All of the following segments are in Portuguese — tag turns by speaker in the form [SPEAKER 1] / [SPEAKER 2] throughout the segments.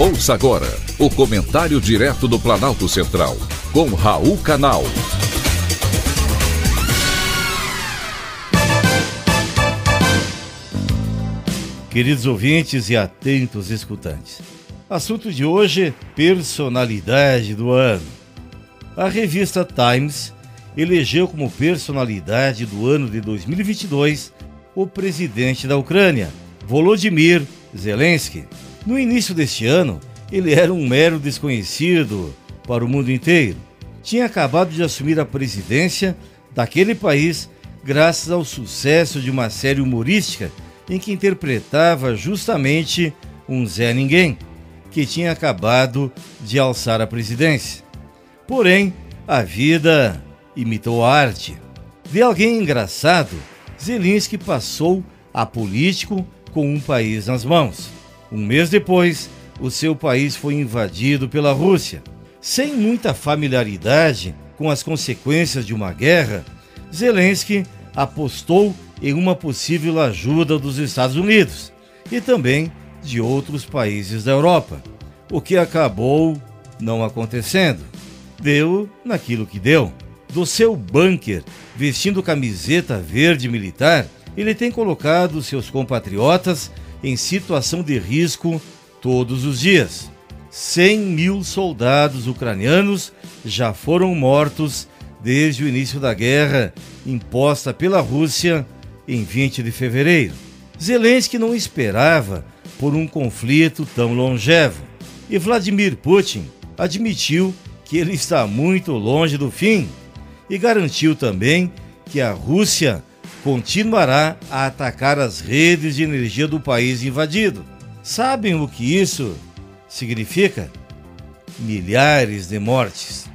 [SPEAKER 1] Ouça agora o comentário direto do Planalto Central, com Raul Canal.
[SPEAKER 2] Queridos ouvintes e atentos escutantes, assunto de hoje: personalidade do ano. A revista Times elegeu como personalidade do ano de 2022 o presidente da Ucrânia, Volodymyr Zelensky. No início deste ano, ele era um mero desconhecido para o mundo inteiro. Tinha acabado de assumir a presidência daquele país graças ao sucesso de uma série humorística em que interpretava justamente um Zé Ninguém, que tinha acabado de alçar a presidência. Porém, a vida imitou a arte. De alguém engraçado, Zelensky passou a político com um país nas mãos. Um mês depois, o seu país foi invadido pela Rússia. Sem muita familiaridade com as consequências de uma guerra, Zelensky apostou em uma possível ajuda dos Estados Unidos e também de outros países da Europa, o que acabou não acontecendo. Deu naquilo que deu. Do seu bunker, vestindo camiseta verde militar, ele tem colocado seus compatriotas em situação de risco todos os dias. 100 mil soldados ucranianos já foram mortos desde o início da guerra imposta pela Rússia em 20 de fevereiro. Zelensky não esperava por um conflito tão longevo e Vladimir Putin admitiu que ele está muito longe do fim e garantiu também que a Rússia continuará a atacar as redes de energia do país invadido. Sabem o que isso significa? Milhares de mortes.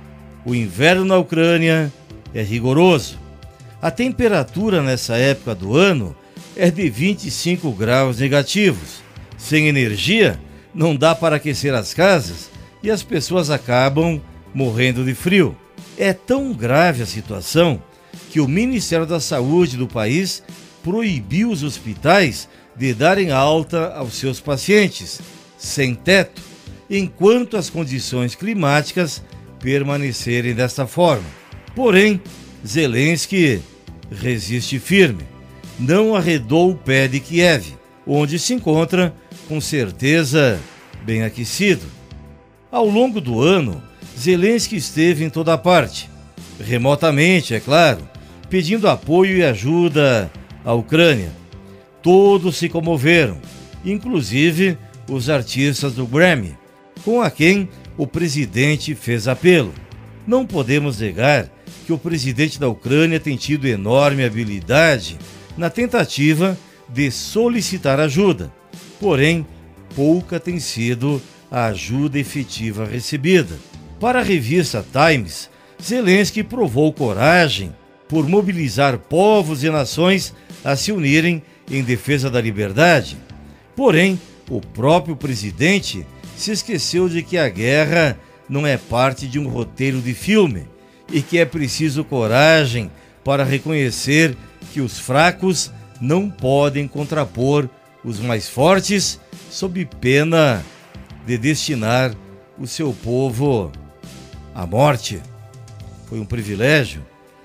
[SPEAKER 2] O inverno na Ucrânia é rigoroso. A temperatura nessa época do ano é de 25 graus negativos. Sem energia, não dá para aquecer as casas e as pessoas acabam morrendo de frio. É tão grave a situação que o Ministério da Saúde do país proibiu os hospitais de darem alta aos seus pacientes sem teto, enquanto as condições climáticas permanecerem desta forma. Porém, Zelensky resiste firme. Não arredou o pé de Kiev, onde se encontra, com certeza, bem aquecido. Ao longo do ano, Zelensky esteve em toda parte, remotamente, é claro, pedindo apoio e ajuda à Ucrânia. Todos se comoveram, inclusive os artistas do Grammy, com a quem o presidente fez apelo. Não podemos negar que o presidente da Ucrânia tem tido enorme habilidade na tentativa de solicitar ajuda, porém, pouca tem sido a ajuda efetiva recebida. Para a revista Times, Zelensky provou coragem por mobilizar povos e nações a se unirem em defesa da liberdade. Porém, o próprio presidente se esqueceu de que a guerra não é parte de um roteiro de filme e que é preciso coragem para reconhecer que os fracos não podem contrapor os mais fortes, sob pena de destinar o seu povo à morte. Foi um privilégio